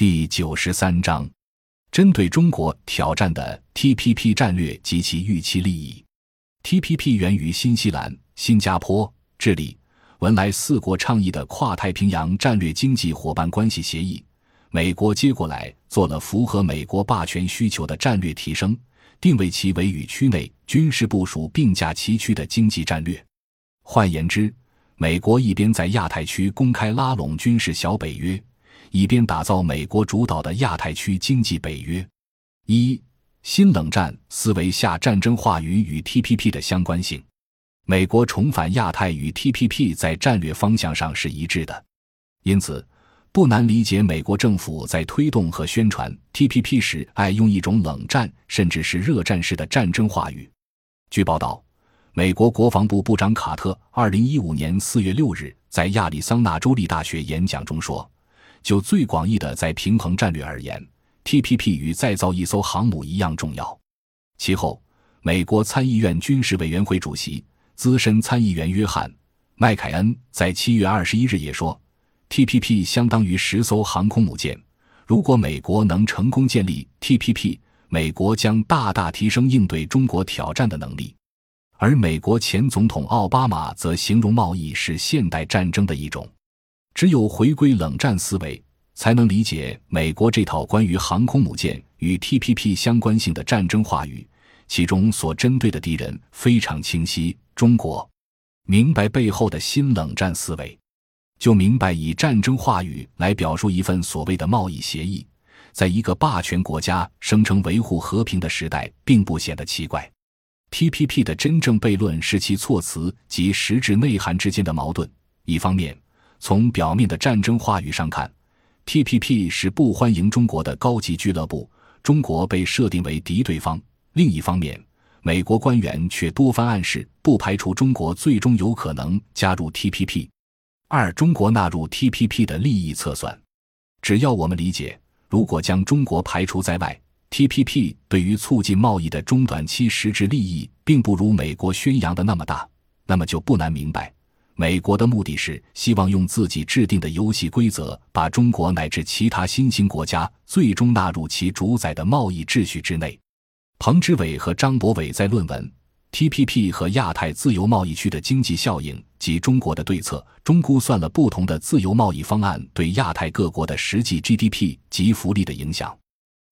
第九十三章，针对中国挑战的 TPP 战略及其预期利益。TPP 源于新西兰、新加坡、智利、文莱四国倡议的跨太平洋战略经济伙伴关系协议。美国接过来做了符合美国霸权需求的战略提升，定位其为与区内军事部署并驾齐驱的经济战略。换言之，美国一边在亚太区公开拉拢军事小北约。以便打造美国主导的亚太区经济北约。一新冷战思维下战争话语与 TPP 的相关性。美国重返亚太与 TPP 在战略方向上是一致的，因此不难理解美国政府在推动和宣传 TPP 时爱用一种冷战甚至是热战式的战争话语。据报道，美国国防部部长卡特二零一五年四月六日在亚利桑那州立大学演讲中说。就最广义的在平衡战略而言，TPP 与再造一艘航母一样重要。其后，美国参议院军事委员会主席、资深参议员约翰·麦凯恩在七月二十一日也说，TPP 相当于十艘航空母舰。如果美国能成功建立 TPP，美国将大大提升应对中国挑战的能力。而美国前总统奥巴马则形容贸易是现代战争的一种。只有回归冷战思维，才能理解美国这套关于航空母舰与 TPP 相关性的战争话语，其中所针对的敌人非常清晰。中国明白背后的新冷战思维，就明白以战争话语来表述一份所谓的贸易协议，在一个霸权国家声称维护和平的时代，并不显得奇怪。TPP 的真正悖论是其措辞及实质内涵之间的矛盾，一方面。从表面的战争话语上看，TPP 是不欢迎中国的高级俱乐部，中国被设定为敌对方。另一方面，美国官员却多番暗示，不排除中国最终有可能加入 TPP。二、中国纳入 TPP 的利益测算，只要我们理解，如果将中国排除在外，TPP 对于促进贸易的中短期实质利益，并不如美国宣扬的那么大，那么就不难明白。美国的目的是希望用自己制定的游戏规则，把中国乃至其他新兴国家最终纳入其主宰的贸易秩序之内。彭之伟和张博伟在论文《TPP 和亚太自由贸易区的经济效应及中国的对策》中估算了不同的自由贸易方案对亚太各国的实际 GDP 及福利的影响。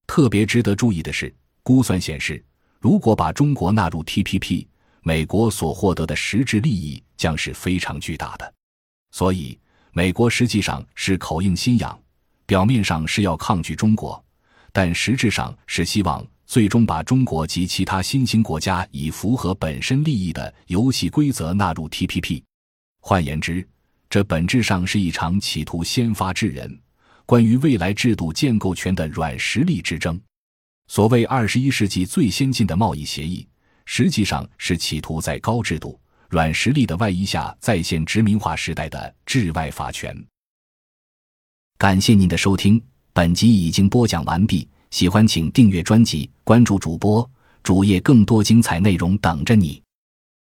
特别值得注意的是，估算显示，如果把中国纳入 TPP，美国所获得的实质利益将是非常巨大的，所以美国实际上是口硬心痒，表面上是要抗拒中国，但实质上是希望最终把中国及其他新兴国家以符合本身利益的游戏规则纳入 TPP。换言之，这本质上是一场企图先发制人、关于未来制度建构权的软实力之争。所谓二十一世纪最先进的贸易协议。实际上是企图在高制度、软实力的外衣下再现殖民化时代的治外法权。感谢您的收听，本集已经播讲完毕。喜欢请订阅专辑，关注主播主页，更多精彩内容等着你。